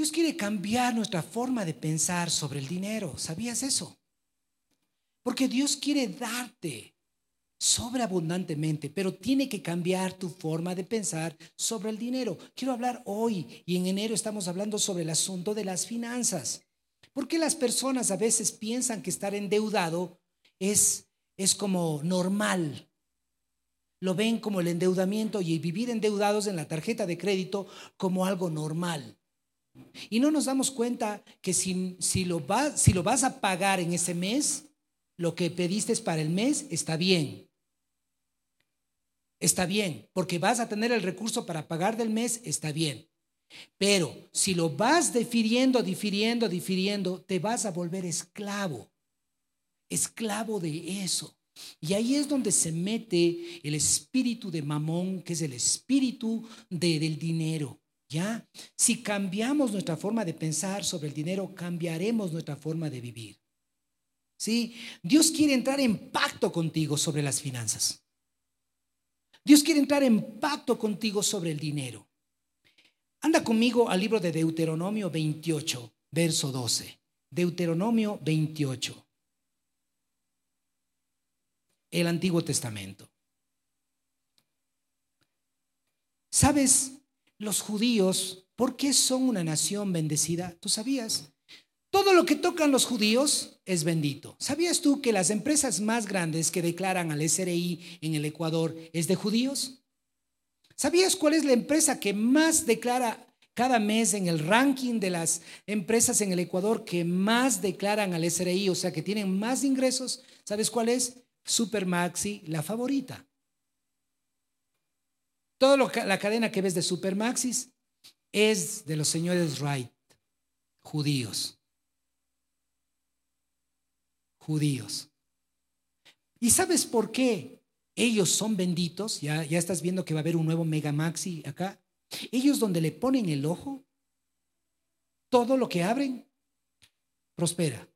Dios quiere cambiar nuestra forma de pensar sobre el dinero. ¿Sabías eso? Porque Dios quiere darte sobreabundantemente, pero tiene que cambiar tu forma de pensar sobre el dinero. Quiero hablar hoy y en enero estamos hablando sobre el asunto de las finanzas. ¿Por qué las personas a veces piensan que estar endeudado es, es como normal? Lo ven como el endeudamiento y vivir endeudados en la tarjeta de crédito como algo normal. Y no nos damos cuenta que si, si, lo, si lo vas a pagar en ese mes, lo que pediste para el mes está bien. Está bien, porque vas a tener el recurso para pagar del mes, está bien. Pero si lo vas difiriendo, difiriendo, difiriendo, te vas a volver esclavo. Esclavo de eso. Y ahí es donde se mete el espíritu de mamón, que es el espíritu del dinero. ¿Ya? Si cambiamos nuestra forma de pensar sobre el dinero, cambiaremos nuestra forma de vivir. ¿Sí? Dios quiere entrar en pacto contigo sobre las finanzas. Dios quiere entrar en pacto contigo sobre el dinero. Anda conmigo al libro de Deuteronomio 28, verso 12. Deuteronomio 28. El Antiguo Testamento. ¿Sabes? Los judíos, ¿por qué son una nación bendecida? ¿Tú sabías? Todo lo que tocan los judíos es bendito. ¿Sabías tú que las empresas más grandes que declaran al SRI en el Ecuador es de judíos? ¿Sabías cuál es la empresa que más declara cada mes en el ranking de las empresas en el Ecuador que más declaran al SRI, o sea, que tienen más ingresos? ¿Sabes cuál es? Supermaxi, la favorita. Toda la cadena que ves de Supermaxis es de los señores Wright, judíos. Judíos. ¿Y sabes por qué ellos son benditos? Ya, ya estás viendo que va a haber un nuevo Mega Maxi acá. Ellos donde le ponen el ojo, todo lo que abren, prospera.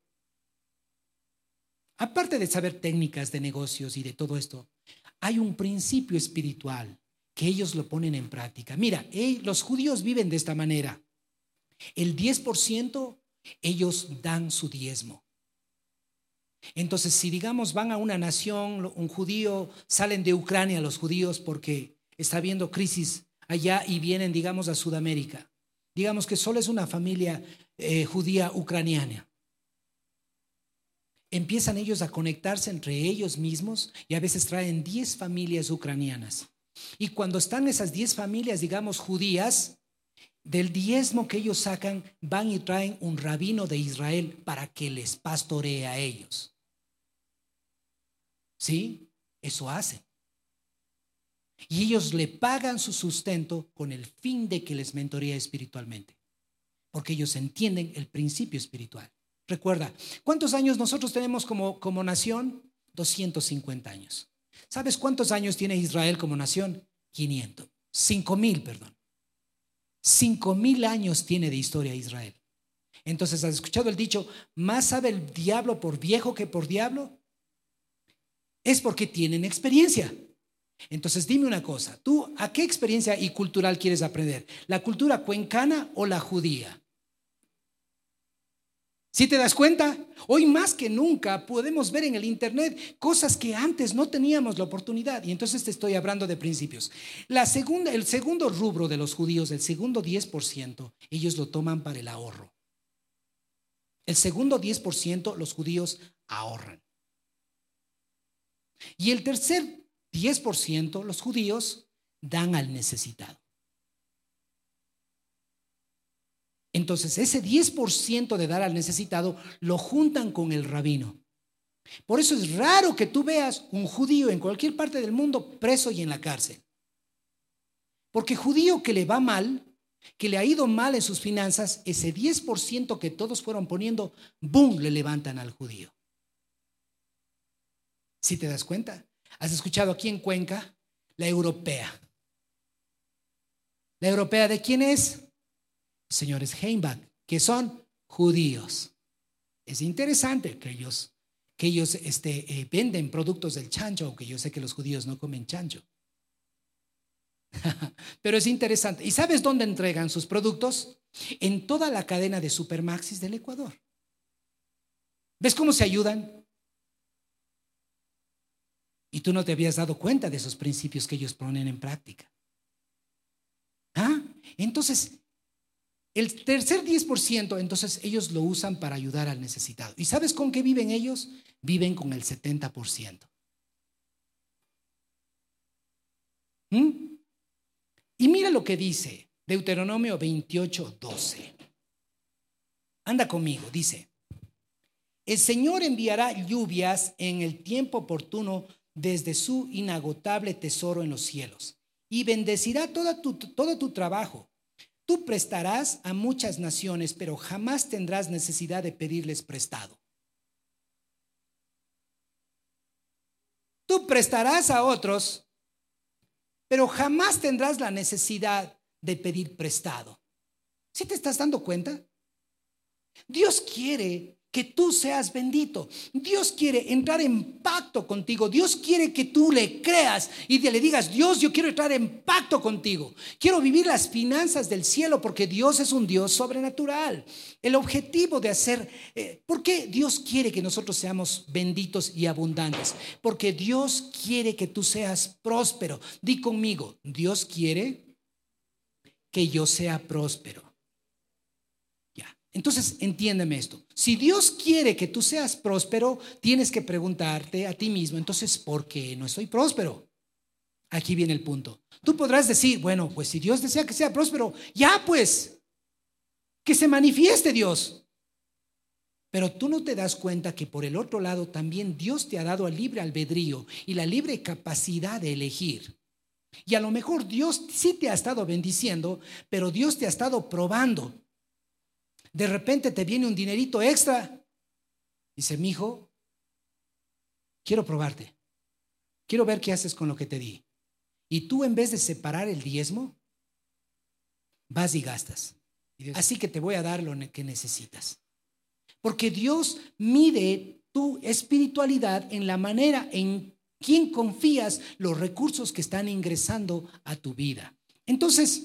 Aparte de saber técnicas de negocios y de todo esto, hay un principio espiritual que ellos lo ponen en práctica. Mira, los judíos viven de esta manera. El 10% ellos dan su diezmo. Entonces, si digamos van a una nación, un judío, salen de Ucrania los judíos porque está habiendo crisis allá y vienen, digamos, a Sudamérica. Digamos que solo es una familia eh, judía ucraniana. Empiezan ellos a conectarse entre ellos mismos y a veces traen 10 familias ucranianas. Y cuando están esas diez familias, digamos, judías, del diezmo que ellos sacan, van y traen un rabino de Israel para que les pastoree a ellos. ¿Sí? Eso hacen. Y ellos le pagan su sustento con el fin de que les mentoría espiritualmente. Porque ellos entienden el principio espiritual. Recuerda, ¿cuántos años nosotros tenemos como, como nación? 250 años. ¿Sabes cuántos años tiene Israel como nación? 500. 5 mil, perdón. 5 mil años tiene de historia Israel. Entonces, ¿has escuchado el dicho, más sabe el diablo por viejo que por diablo? Es porque tienen experiencia. Entonces, dime una cosa, ¿tú a qué experiencia y cultural quieres aprender? ¿La cultura cuencana o la judía? Si te das cuenta, hoy más que nunca podemos ver en el Internet cosas que antes no teníamos la oportunidad. Y entonces te estoy hablando de principios. El segundo rubro de los judíos, el segundo 10%, ellos lo toman para el ahorro. El segundo 10% los judíos ahorran. Y el tercer 10% los judíos dan al necesitado. Entonces, ese 10% de dar al necesitado lo juntan con el rabino. Por eso es raro que tú veas un judío en cualquier parte del mundo preso y en la cárcel. Porque judío que le va mal, que le ha ido mal en sus finanzas, ese 10% que todos fueron poniendo, ¡boom!, le levantan al judío. Si te das cuenta, has escuchado aquí en Cuenca la europea. ¿La europea de quién es? Señores Heimbach, que son judíos. Es interesante que ellos, que ellos este, eh, venden productos del chancho, aunque yo sé que los judíos no comen chancho. Pero es interesante. ¿Y sabes dónde entregan sus productos? En toda la cadena de Supermaxis del Ecuador. ¿Ves cómo se ayudan? Y tú no te habías dado cuenta de esos principios que ellos ponen en práctica. ¿Ah? Entonces, el tercer 10%, entonces ellos lo usan para ayudar al necesitado. ¿Y sabes con qué viven ellos? Viven con el 70%. ¿Mm? Y mira lo que dice Deuteronomio 28, 12. Anda conmigo, dice, el Señor enviará lluvias en el tiempo oportuno desde su inagotable tesoro en los cielos y bendecirá tu, todo tu trabajo. Tú prestarás a muchas naciones, pero jamás tendrás necesidad de pedirles prestado. Tú prestarás a otros, pero jamás tendrás la necesidad de pedir prestado. ¿Sí te estás dando cuenta? Dios quiere que tú seas bendito. Dios quiere entrar en pacto contigo. Dios quiere que tú le creas y le digas, Dios, yo quiero entrar en pacto contigo. Quiero vivir las finanzas del cielo porque Dios es un Dios sobrenatural. El objetivo de hacer, eh, ¿por qué Dios quiere que nosotros seamos benditos y abundantes? Porque Dios quiere que tú seas próspero. Di conmigo, Dios quiere que yo sea próspero. Entonces, entiéndeme esto. Si Dios quiere que tú seas próspero, tienes que preguntarte a ti mismo, entonces, ¿por qué no estoy próspero? Aquí viene el punto. Tú podrás decir, bueno, pues si Dios desea que sea próspero, ya pues, que se manifieste Dios. Pero tú no te das cuenta que por el otro lado también Dios te ha dado el libre albedrío y la libre capacidad de elegir. Y a lo mejor Dios sí te ha estado bendiciendo, pero Dios te ha estado probando de repente te viene un dinerito extra. Dice, mi hijo, quiero probarte. Quiero ver qué haces con lo que te di. Y tú en vez de separar el diezmo, vas y gastas. Así que te voy a dar lo que necesitas. Porque Dios mide tu espiritualidad en la manera en quien confías los recursos que están ingresando a tu vida. Entonces,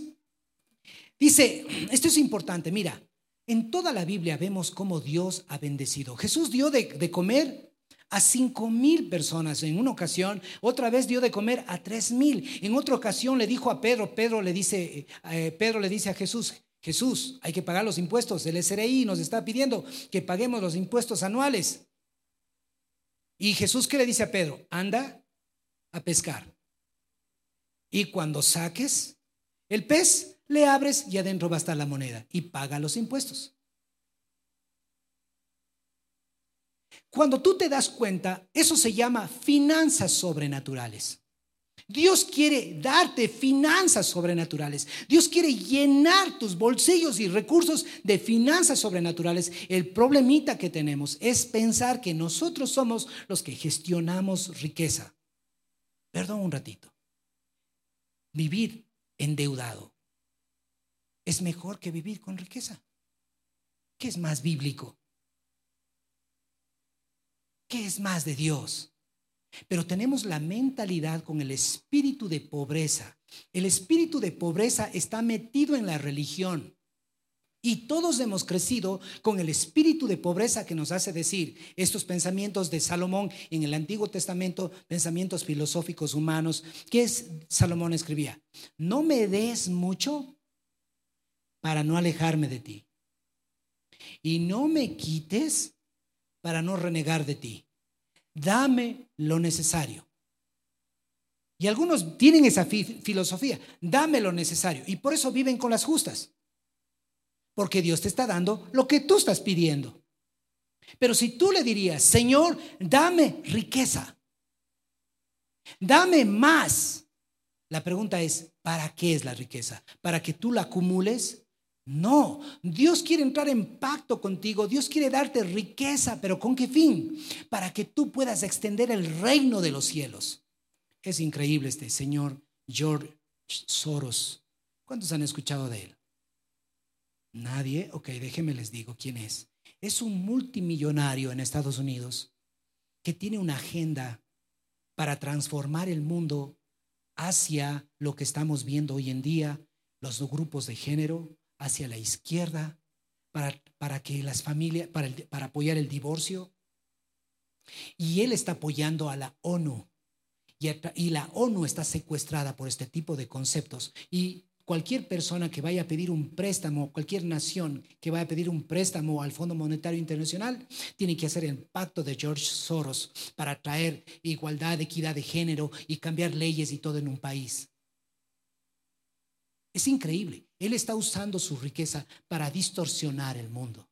dice, esto es importante, mira, en toda la Biblia vemos cómo Dios ha bendecido. Jesús dio de, comer a cinco mil personas en una ocasión, otra vez dio de comer a tres mil. En otra ocasión le dijo a Pedro, Pedro le dice, eh, Pedro le dice a Jesús, Jesús, hay que pagar los impuestos. El SRI nos está pidiendo que paguemos los impuestos anuales. Y Jesús, ¿qué le dice a Pedro? Anda a pescar. Y cuando saques el pez, le abres y adentro va a estar la moneda y paga los impuestos. Cuando tú te das cuenta, eso se llama finanzas sobrenaturales. Dios quiere darte finanzas sobrenaturales. Dios quiere llenar tus bolsillos y recursos de finanzas sobrenaturales. El problemita que tenemos es pensar que nosotros somos los que gestionamos riqueza. Perdón un ratito. Vivir endeudado es mejor que vivir con riqueza. ¿Qué es más bíblico? ¿Qué es más de Dios? Pero tenemos la mentalidad con el espíritu de pobreza. El espíritu de pobreza está metido en la religión. Y todos hemos crecido con el espíritu de pobreza que nos hace decir estos pensamientos de Salomón en el Antiguo Testamento, pensamientos filosóficos humanos, que es Salomón escribía, no me des mucho para no alejarme de ti. Y no me quites para no renegar de ti. Dame lo necesario. Y algunos tienen esa filosofía, dame lo necesario. Y por eso viven con las justas. Porque Dios te está dando lo que tú estás pidiendo. Pero si tú le dirías, Señor, dame riqueza, dame más. La pregunta es, ¿para qué es la riqueza? ¿Para que tú la acumules? No, Dios quiere entrar en pacto contigo, Dios quiere darte riqueza, pero ¿con qué fin? Para que tú puedas extender el reino de los cielos. Es increíble este señor George Soros. ¿Cuántos han escuchado de él? Nadie. Ok, déjenme les digo quién es. Es un multimillonario en Estados Unidos que tiene una agenda para transformar el mundo hacia lo que estamos viendo hoy en día, los grupos de género, hacia la izquierda, para, para que las familias, para, para apoyar el divorcio. Y él está apoyando a la ONU. Y, y la ONU está secuestrada por este tipo de conceptos. Y cualquier persona que vaya a pedir un préstamo, cualquier nación que vaya a pedir un préstamo al Fondo Monetario Internacional, tiene que hacer el pacto de George Soros para traer igualdad, equidad de género y cambiar leyes y todo en un país. Es increíble. Él está usando su riqueza para distorsionar el mundo.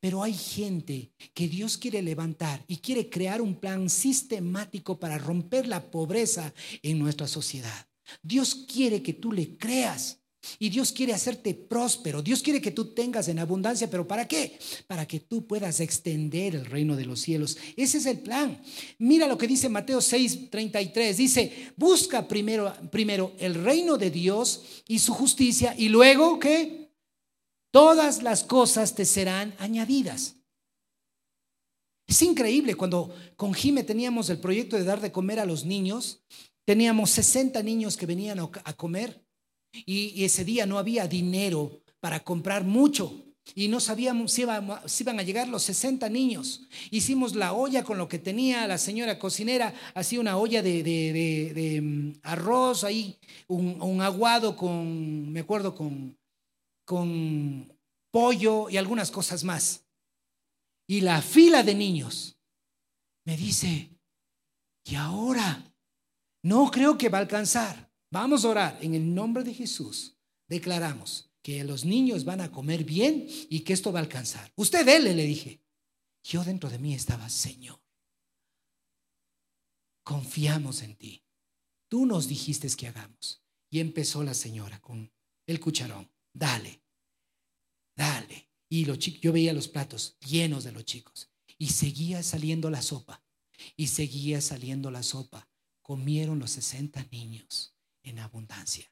Pero hay gente que Dios quiere levantar y quiere crear un plan sistemático para romper la pobreza en nuestra sociedad. Dios quiere que tú le creas. Y Dios quiere hacerte próspero. Dios quiere que tú tengas en abundancia, pero ¿para qué? Para que tú puedas extender el reino de los cielos. Ese es el plan. Mira lo que dice Mateo 6:33. Dice, busca primero, primero el reino de Dios y su justicia y luego que todas las cosas te serán añadidas. Es increíble cuando con Jime teníamos el proyecto de dar de comer a los niños. Teníamos 60 niños que venían a comer y, ese día no había dinero para comprar mucho. Y no sabíamos si, iban a llegar los 60 niños. Hicimos la olla con lo que tenía la señora cocinera, hacía una olla de, mm, arroz, ahí un, aguado con, me acuerdo, con, con pollo y algunas cosas más. Y la fila de niños me dice, ¿y ahora? No creo que va a alcanzar. Vamos a orar. En el nombre de Jesús declaramos que los niños van a comer bien y que esto va a alcanzar. Usted dele, le dije. Yo dentro de mí estaba, Señor, confiamos en ti. Tú nos dijiste que hagamos. Y empezó la señora con el cucharón. Dale, dale. Y yo veía los platos llenos de los chicos. Y seguía saliendo la sopa. Y seguía saliendo la sopa comieron los 60 niños en abundancia.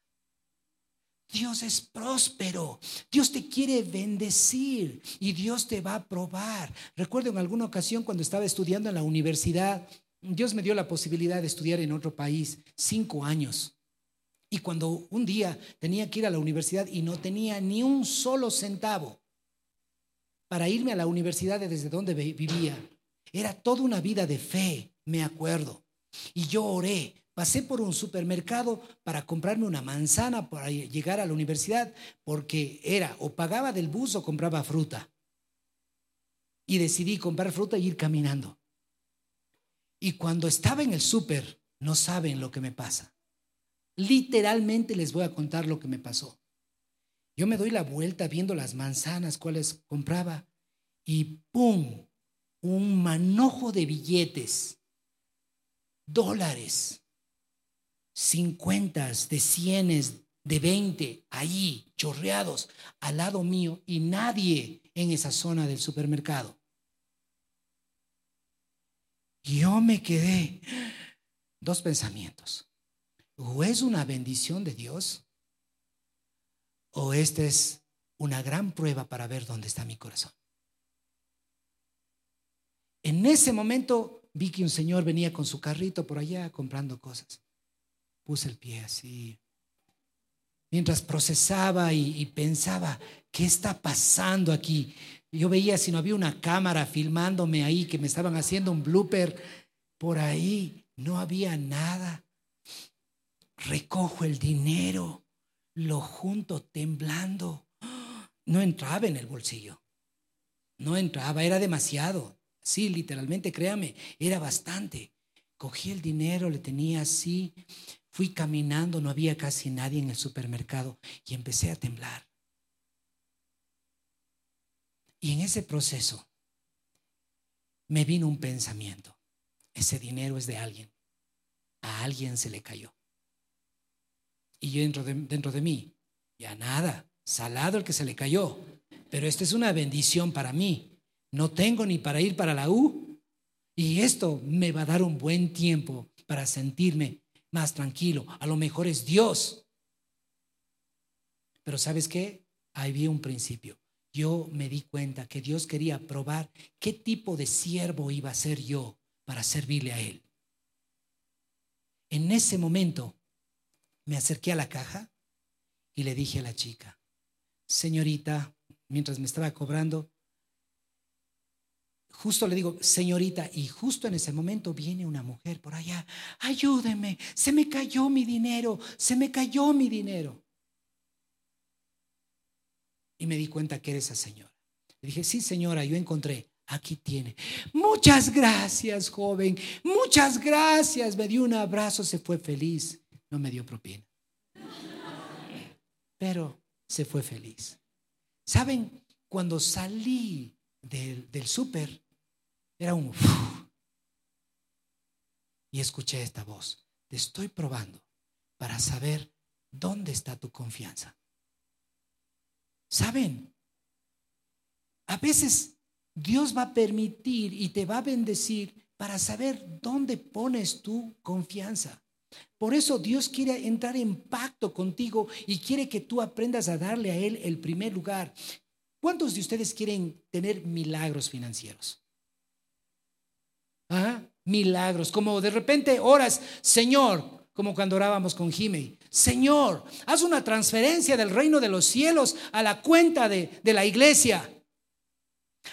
Dios es próspero. Dios te quiere bendecir y Dios te va a probar. Recuerdo en alguna ocasión cuando estaba estudiando en la universidad, Dios me dio la posibilidad de estudiar en otro país cinco años. Y cuando un día tenía que ir a la universidad y no tenía ni un solo centavo para irme a la universidad desde donde vivía, era toda una vida de fe, me acuerdo. Y yo oré. Pasé por un supermercado para comprarme una manzana para llegar a la universidad porque era o pagaba del bus o compraba fruta. Y decidí comprar fruta y ir caminando. Y cuando estaba en el súper, no saben lo que me pasa. Literalmente les voy a contar lo que me pasó. Yo me doy la vuelta viendo las manzanas, cuales compraba, y ¡pum! Un manojo de billetes dólares, cincuentas, de cienes, de veinte, ahí, chorreados, al lado mío, y nadie en esa zona del supermercado. Yo me quedé dos pensamientos. O es una bendición de Dios, o esta es una gran prueba para ver dónde está mi corazón. En ese momento vi que un señor venía con su carrito por allá comprando cosas. Puse el pie así. Mientras procesaba y, pensaba, ¿qué está pasando aquí? Yo veía si no había una cámara filmándome ahí, que me estaban haciendo un blooper por ahí. No había nada. Recojo el dinero, lo junto temblando. No entraba en el bolsillo. No entraba, era demasiado. Sí, literalmente, créame, era bastante. Cogí el dinero, le tenía así, fui caminando, no había casi nadie en el supermercado y empecé a temblar. Y en ese proceso me vino un pensamiento. Ese dinero es de alguien. A alguien se le cayó. Y yo dentro de, dentro de mí, ya nada, salado el que se le cayó. Pero esta es una bendición para mí. No tengo ni para ir para la U. Y esto me va a dar un buen tiempo para sentirme más tranquilo. A lo mejor es Dios. Pero ¿sabes qué? Ahí vi un principio. Yo me di cuenta que Dios quería probar qué tipo de siervo iba a ser yo para servirle a Él. En ese momento me acerqué a la caja y le dije a la chica, señorita, mientras me estaba cobrando, justo le digo, señorita, y justo en ese momento viene una mujer por allá, ayúdeme, se me cayó mi dinero, se me cayó mi dinero. Y me di cuenta que era esa señora. Le dije, sí, señora, yo encontré, aquí tiene. Muchas gracias, joven, muchas gracias. Me dio un abrazo, se fue feliz. No me dio propina. Pero se fue feliz. ¿Saben? Cuando salí del, súper, era un... y escuché esta voz. Te estoy probando para saber dónde está tu confianza. ¿Saben? A veces Dios va a permitir y te va a bendecir para saber dónde pones tu confianza. Por eso Dios quiere entrar en pacto contigo y quiere que tú aprendas a darle a Él el primer lugar. ¿Cuántos de ustedes quieren tener milagros financieros? ¿Ah? Milagros, como de repente oras, Señor, como cuando orábamos con Jimmy, Señor, haz una transferencia del reino de los cielos a la cuenta de, de la iglesia.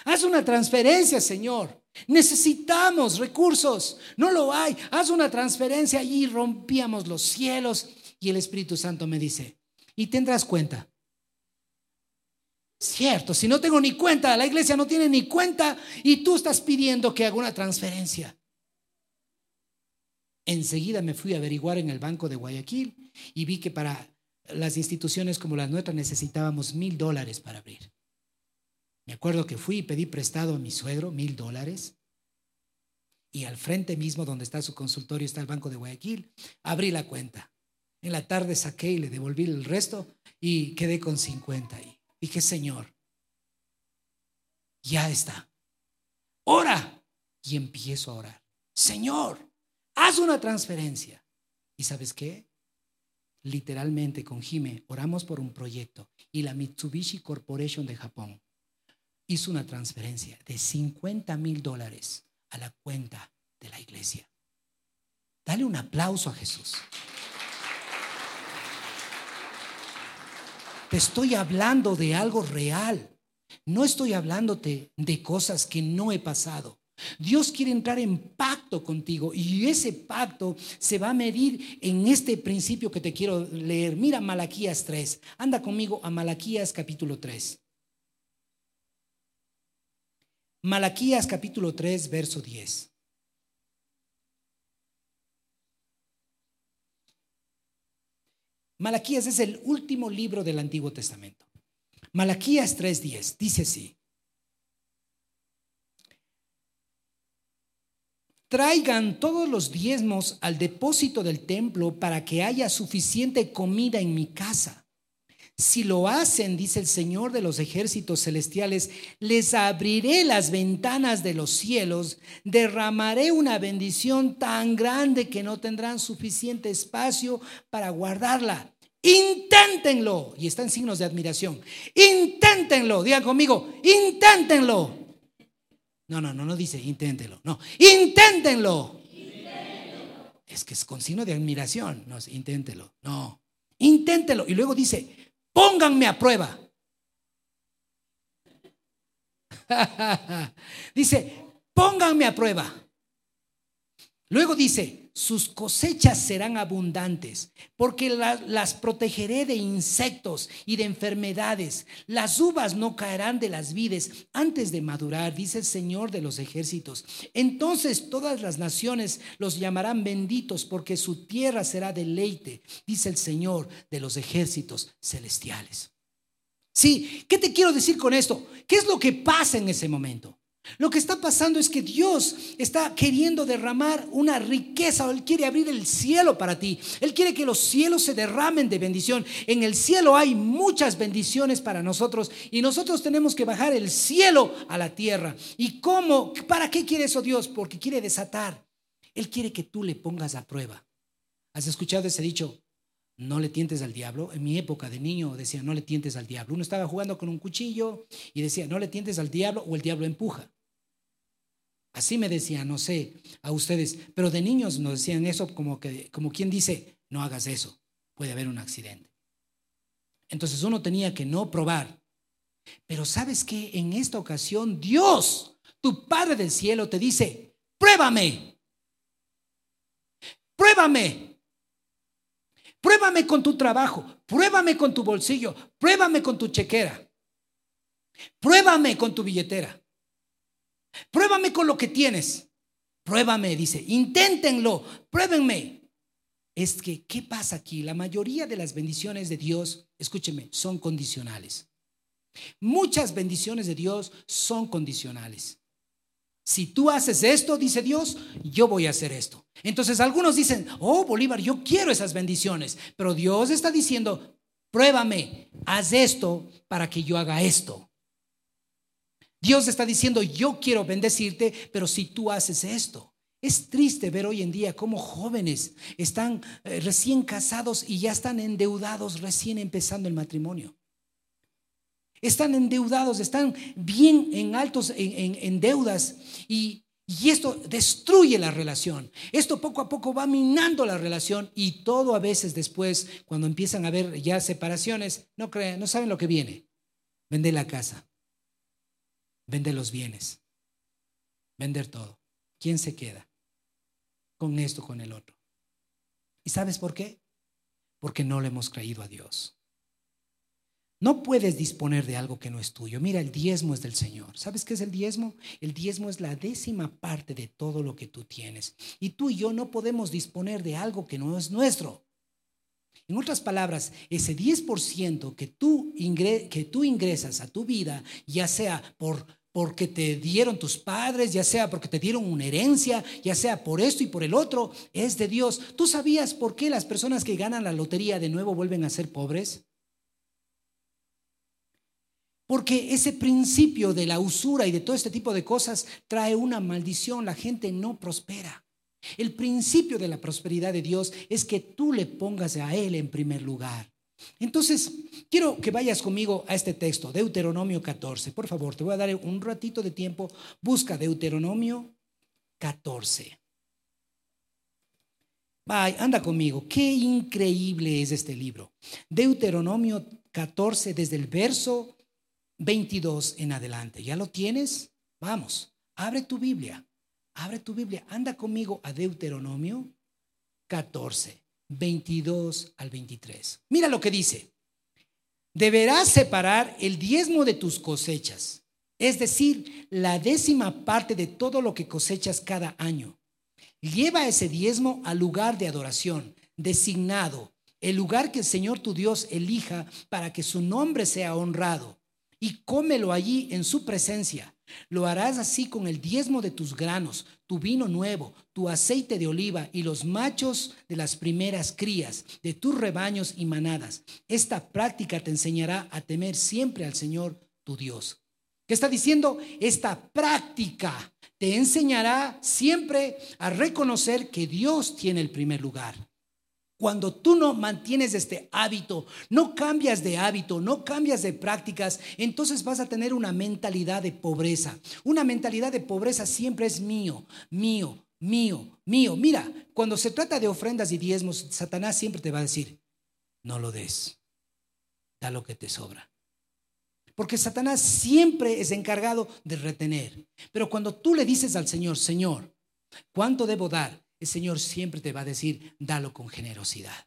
Haz una transferencia, Señor. Necesitamos recursos. No lo hay. Haz una transferencia y rompíamos los cielos. Y el Espíritu Santo me dice, y tendrás cuenta. Cierto, si no tengo ni cuenta, la iglesia no tiene ni cuenta y tú estás pidiendo que haga una transferencia. Enseguida me fui a averiguar en el Banco de Guayaquil y vi que para las instituciones como las nuestras necesitábamos mil dólares para abrir. Me acuerdo que fui y pedí prestado a mi suegro mil dólares. Y al frente mismo, donde está su consultorio, está el Banco de Guayaquil. Abrí la cuenta. En la tarde saqué y le devolví el resto y quedé con 50. Y dije, Señor, ya está. Ora. Y empiezo a orar. Señor, haz una transferencia. ¿Y sabes qué? Literalmente con Jime oramos por un proyecto y la Mitsubishi Corporation de Japón hizo una transferencia de 50 mil dólares a la cuenta de la iglesia. Dale un aplauso a Jesús. Te estoy hablando de algo real. No estoy hablándote de cosas que no he pasado. Dios quiere entrar en pacto contigo y ese pacto se va a medir en este principio que te quiero leer. Mira Malaquías 3. Anda conmigo a Malaquías capítulo 3. Malaquías capítulo 3, verso 10. Malaquías es el último libro del Antiguo Testamento. Malaquías 3:10 dice así. Traigan todos los diezmos al depósito del templo para que haya suficiente comida en mi casa. Si lo hacen, dice el Señor de los ejércitos celestiales, les abriré las ventanas de los cielos, derramaré una bendición tan grande que no tendrán suficiente espacio para guardarla. Inténtenlo. Y están signos de admiración. Inténtenlo. Digan conmigo, inténtenlo. No, no, no, no dice inténtenlo. No, inténtenlo. Es que es con signo de admiración. No, inténtelo. No, inténtelo. Y luego dice, pónganme a prueba. dice, pónganme a prueba. Luego dice, sus cosechas serán abundantes, porque las protegeré de insectos y de enfermedades. Las uvas no caerán de las vides antes de madurar, dice el Señor de los ejércitos. Entonces todas las naciones los llamarán benditos, porque su tierra será deleite, dice el Señor de los ejércitos celestiales. Sí, ¿qué te quiero decir con esto? ¿Qué es lo que pasa en ese momento? Lo que está pasando es que Dios está queriendo derramar una riqueza, Él quiere abrir el cielo para ti, Él quiere que los cielos se derramen de bendición. En el cielo hay muchas bendiciones para nosotros y nosotros tenemos que bajar el cielo a la tierra. ¿Y cómo? ¿Para qué quiere eso Dios? Porque quiere desatar. Él quiere que tú le pongas a prueba. ¿Has escuchado ese dicho? No le tientes al diablo. En mi época de niño decía, no le tientes al diablo. Uno estaba jugando con un cuchillo y decía, no le tientes al diablo o el diablo empuja. Así me decían, no sé, a ustedes, pero de niños nos decían eso como que como quien dice, no hagas eso, puede haber un accidente. Entonces uno tenía que no probar. Pero sabes que en esta ocasión Dios, tu Padre del cielo, te dice, pruébame, pruébame, pruébame con tu trabajo, pruébame con tu bolsillo, pruébame con tu chequera, pruébame con tu billetera, pruébame con lo que tienes, pruébame, dice, inténtenlo, pruébenme es que, ¿qué pasa aquí? La mayoría de las bendiciones de Dios, escúcheme, son condicionales. Muchas bendiciones de Dios son condicionales. Si tú haces esto, dice Dios, yo voy a hacer esto. Entonces algunos dicen, oh Bolívar, yo quiero esas bendiciones, pero Dios está diciendo, pruébame, haz esto para que yo haga esto. Dios está diciendo, yo quiero bendecirte, pero si tú haces esto. Es triste ver hoy en día cómo jóvenes están eh, recién casados y ya están endeudados recién empezando el matrimonio. Están endeudados, están bien en altos en, deudas y, y, esto destruye la relación. Esto poco a poco va minando la relación y todo a veces después, cuando empiezan a haber ya separaciones, no creen, no saben lo que viene. Vender la casa, vender los bienes, vender todo. ¿Quién se queda? con esto, con el otro. ¿Y sabes por qué? Porque no le hemos creído a Dios. No puedes disponer de algo que no es tuyo. Mira, el diezmo es del Señor. ¿Sabes qué es el diezmo? El diezmo es la décima parte de todo lo que tú tienes. Y tú y yo no podemos disponer de algo que no es nuestro. En otras palabras, ese 10% que tú, que tú ingresas a tu vida, ya sea por porque te dieron tus padres, ya sea porque te dieron una herencia, ya sea por esto y por el otro, es de Dios. ¿Tú sabías por qué las personas que ganan la lotería de nuevo vuelven a ser pobres? Porque ese principio de la usura y de todo este tipo de cosas trae una maldición, la gente no prospera. El principio de la prosperidad de Dios es que tú le pongas a Él en primer lugar. Entonces, quiero que vayas conmigo a este texto, Deuteronomio 14. Por favor, te voy a dar un ratito de tiempo. Busca Deuteronomio 14. Vaya, anda conmigo. Qué increíble es este libro. Deuteronomio 14, desde el verso 22 en adelante. ¿Ya lo tienes? Vamos, abre tu Biblia. Abre tu Biblia. Anda conmigo a Deuteronomio 14. 22 al 23. Mira lo que dice. Deberás separar el diezmo de tus cosechas, es decir, la décima parte de todo lo que cosechas cada año. Lleva ese diezmo al lugar de adoración, designado, el lugar que el Señor tu Dios elija para que su nombre sea honrado, y cómelo allí en su presencia lo harás así con el diezmo de tus granos, tu vino nuevo, tu aceite de oliva y los machos de las primeras crías de tus rebaños y manadas. Esta práctica te enseñará a temer siempre al Señor tu Dios. ¿Qué está diciendo? Esta práctica te enseñará siempre a reconocer que Dios tiene el primer lugar. Cuando tú no mantienes este hábito, no cambias de hábito, no cambias de prácticas, entonces vas a tener una mentalidad de pobreza. Una mentalidad de pobreza siempre es mío, mío, mío, mío. Mira, cuando se trata de ofrendas y diezmos, Satanás siempre te va a decir, no lo des, da lo que te sobra. Porque Satanás siempre es encargado de retener. Pero cuando tú le dices al Señor, Señor, ¿cuánto debo dar? El Señor siempre te va a decir, dalo con generosidad.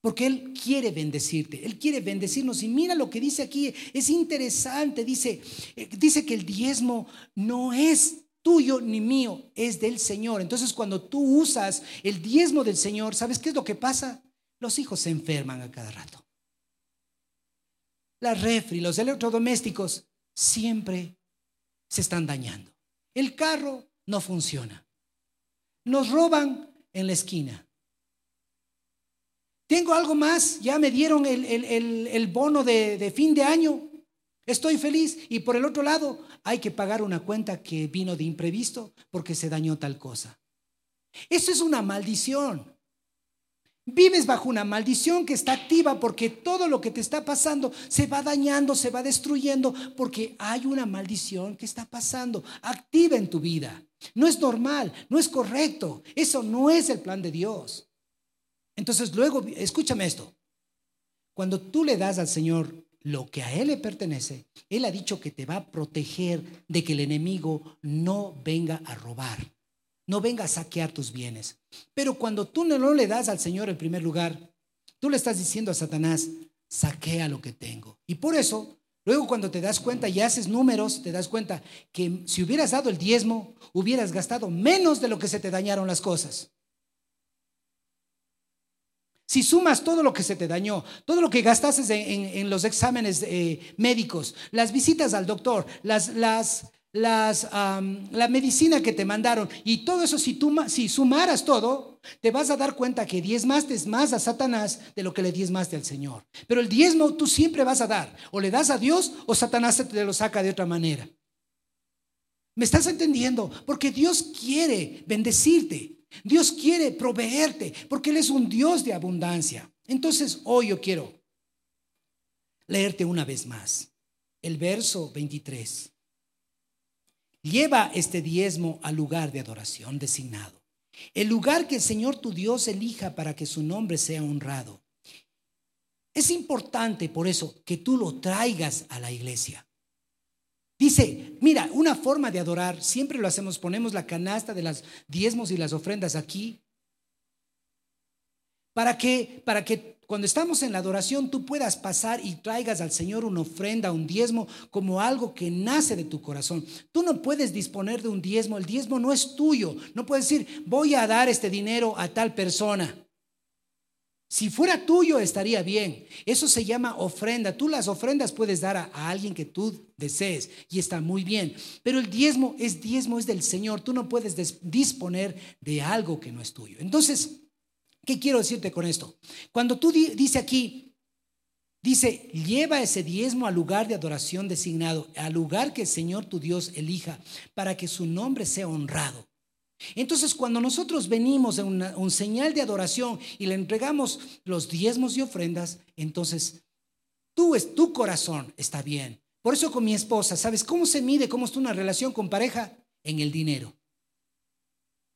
Porque Él quiere bendecirte, Él quiere bendecirnos. Y mira lo que dice aquí, es interesante, dice, eh, dice que el diezmo no es tuyo ni mío, es del Señor. Entonces cuando tú usas el diezmo del Señor, ¿sabes qué es lo que pasa? Los hijos se enferman a cada rato. La refri, los electrodomésticos siempre se están dañando. El carro no funciona. Nos roban en la esquina. Tengo algo más, ya me dieron el, bono de, de fin de año, estoy feliz. Y por el otro lado, hay que pagar una cuenta que vino de imprevisto porque se dañó tal cosa. Eso es una maldición. Vives bajo una maldición que está activa porque todo lo que te está pasando se va dañando, se va destruyendo, porque hay una maldición que está pasando activa en tu vida. No es normal, no es correcto. Eso no es el plan de Dios. Entonces luego, escúchame esto. Cuando tú le das al Señor lo que a Él le pertenece, Él ha dicho que te va a proteger de que el enemigo no venga a robar, no venga a saquear tus bienes. Pero cuando tú no le das al Señor el primer lugar, tú le estás diciendo a Satanás, saquea lo que tengo. Y por eso, luego cuando te das cuenta y haces números, te das cuenta que si hubieras dado el diezmo, hubieras gastado menos de lo que se te dañaron las cosas. Si sumas todo lo que se te dañó, todo lo que gastaste en, los exámenes eh, médicos, las visitas al doctor, las, las, las, la medicina que te mandaron y todo eso, si, tú, si sumaras todo, te vas a dar cuenta que diezmaste más a Satanás de lo que le diezmaste al Señor. Pero el diezmo tú siempre vas a dar, o le das a Dios o Satanás te lo saca de otra manera. ¿Me estás entendiendo? Porque Dios quiere bendecirte. Dios quiere proveerte porque Él es un Dios de abundancia. Entonces, hoy yo quiero leerte una vez más el verso 23. Lleva este diezmo al lugar de adoración designado, el lugar que el Señor tu Dios elija para que su nombre sea honrado. Es importante por eso que tú lo traigas a la iglesia. Dice, mira, una forma de adorar, siempre lo hacemos, ponemos la canasta de las diezmos y las ofrendas aquí, para que, para que cuando estamos en la adoración tú puedas pasar y traigas al Señor una ofrenda, un diezmo, como algo que nace de tu corazón. Tú no puedes disponer de un diezmo, el diezmo no es tuyo, no puedes decir, voy a dar este dinero a tal persona. Si fuera tuyo estaría bien. Eso se llama ofrenda. Tú las ofrendas puedes dar a, alguien que tú desees y está muy bien. Pero el diezmo es diezmo, es del Señor. Tú no puedes disponer de algo que no es tuyo. Entonces, ¿qué quiero decirte con esto? Cuando tú dice aquí, dice, lleva ese diezmo al lugar de adoración designado, al lugar que el Señor tu Dios elija, para que su nombre sea honrado. Entonces, cuando nosotros venimos en un señal de adoración y le entregamos los diezmos y ofrendas, entonces tú, es, tu corazón está bien. Por eso con mi esposa, ¿sabes cómo se mide cómo está una relación con pareja? En el dinero.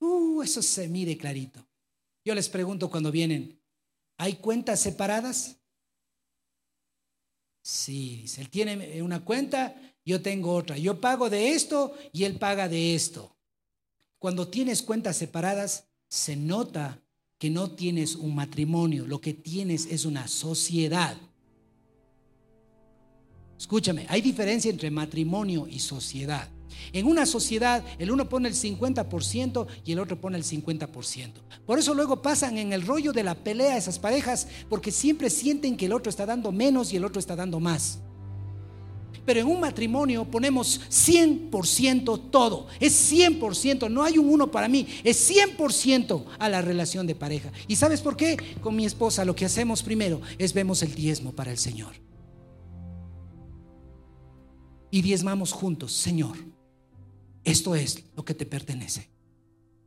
Uh, eso se mide clarito. Yo les pregunto cuando vienen, ¿hay cuentas separadas? Sí, dice, él tiene una cuenta, yo tengo otra. Yo pago de esto y él paga de esto. Cuando tienes cuentas separadas, se nota que no tienes un matrimonio, lo que tienes es una sociedad. Escúchame, hay diferencia entre matrimonio y sociedad. En una sociedad el uno pone el 50% y el otro pone el 50%. Por eso luego pasan en el rollo de la pelea esas parejas porque siempre sienten que el otro está dando menos y el otro está dando más. Pero en un matrimonio ponemos 100% todo. Es 100%, no hay un uno para mí. Es 100% a la relación de pareja. ¿Y sabes por qué? Con mi esposa lo que hacemos primero es vemos el diezmo para el Señor. Y diezmamos juntos, Señor, esto es lo que te pertenece.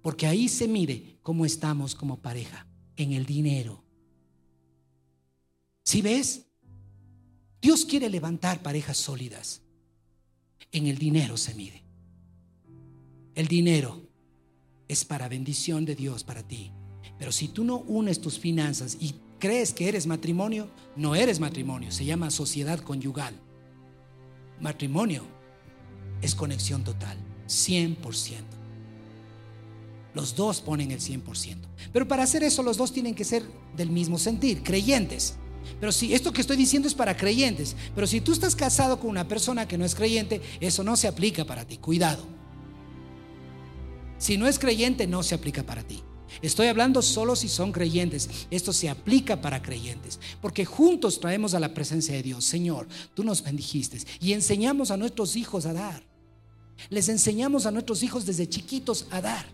Porque ahí se mide cómo estamos como pareja, en el dinero. Si ves? Dios quiere levantar parejas sólidas. En el dinero se mide. El dinero es para bendición de Dios para ti. Pero si tú no unes tus finanzas y crees que eres matrimonio, no eres matrimonio, se llama sociedad conyugal. Matrimonio es conexión total, 100%. Los dos ponen el 100%. Pero para hacer eso los dos tienen que ser del mismo sentir, creyentes. Pero si esto que estoy diciendo es para creyentes, pero si tú estás casado con una persona que no es creyente, eso no se aplica para ti. Cuidado. Si no es creyente, no se aplica para ti. Estoy hablando solo si son creyentes. Esto se aplica para creyentes. Porque juntos traemos a la presencia de Dios. Señor, tú nos bendijiste. Y enseñamos a nuestros hijos a dar. Les enseñamos a nuestros hijos desde chiquitos a dar.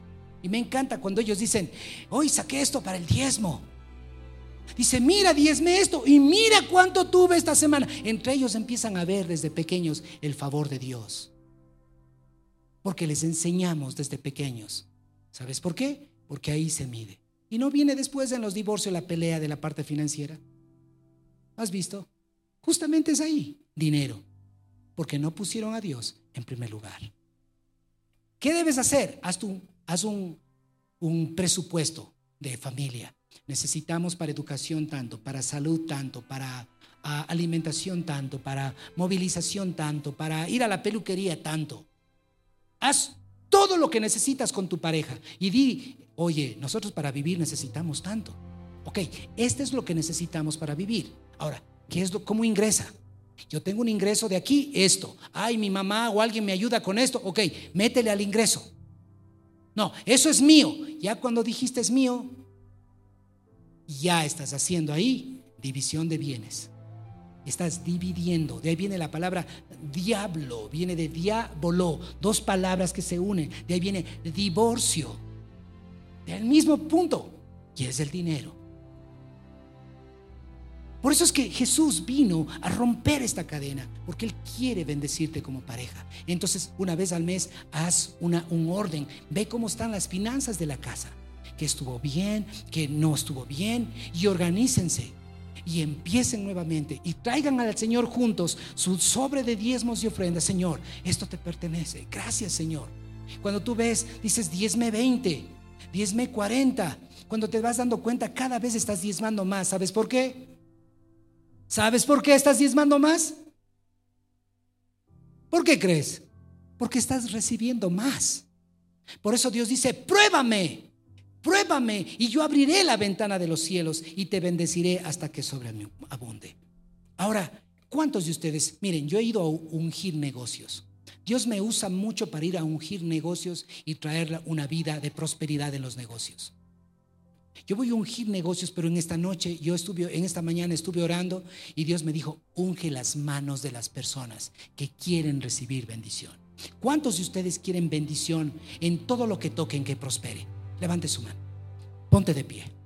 Y me encanta cuando ellos dicen, hoy saqué esto para el diezmo. Dice, mira, diezme esto y mira cuánto tuve esta semana. Entre ellos empiezan a ver desde pequeños el favor de Dios. Porque les enseñamos desde pequeños. ¿Sabes por qué? Porque ahí se mide. Y no viene después en los divorcios la pelea de la parte financiera. ¿Has visto? Justamente es ahí, dinero, porque no pusieron a Dios en primer lugar. ¿Qué debes hacer? Haz, haz un, un presupuesto de familia. Necesitamos para educación tanto, para salud tanto, para ah, alimentación tanto, para movilización tanto, para ir a la peluquería tanto. Haz todo lo que necesitas con tu pareja y di, oye, nosotros para vivir necesitamos tanto. Ok, este es lo que necesitamos para vivir. Ahora, ¿qué es lo, ¿cómo ingresa? Yo tengo un ingreso de aquí, esto. Ay, mi mamá o alguien me ayuda con esto. Ok, métele al ingreso. No, eso es mío. Ya cuando dijiste es mío, ya estás haciendo ahí división de bienes. Estás dividiendo. De ahí viene la palabra diablo, viene de diablo, dos palabras que se unen. De ahí viene divorcio. Del mismo punto. Y es el dinero. Por eso es que Jesús vino a romper esta cadena, porque Él quiere bendecirte como pareja. Entonces, una vez al mes, haz una, un orden, ve cómo están las finanzas de la casa, que estuvo bien, que no estuvo bien, y organícense. Y empiecen nuevamente y traigan al Señor juntos su sobre de diezmos y ofrendas. Señor, esto te pertenece. Gracias, Señor. Cuando tú ves, dices diezme 20, diezme 40. Cuando te vas dando cuenta, cada vez estás diezmando más. ¿Sabes por qué? ¿Sabes por qué estás diezmando más? ¿Por qué crees? Porque estás recibiendo más. Por eso Dios dice, pruébame, pruébame y yo abriré la ventana de los cielos y te bendeciré hasta que abunde. Ahora, ¿cuántos de ustedes, miren, yo he ido a ungir negocios. Dios me usa mucho para ir a ungir negocios y traer una vida de prosperidad en los negocios. Yo voy a ungir negocios, pero en esta noche, yo estuve, en esta mañana estuve orando y Dios me dijo, unge las manos de las personas que quieren recibir bendición. ¿Cuántos de ustedes quieren bendición en todo lo que toquen que prospere? Levante su mano. Ponte de pie.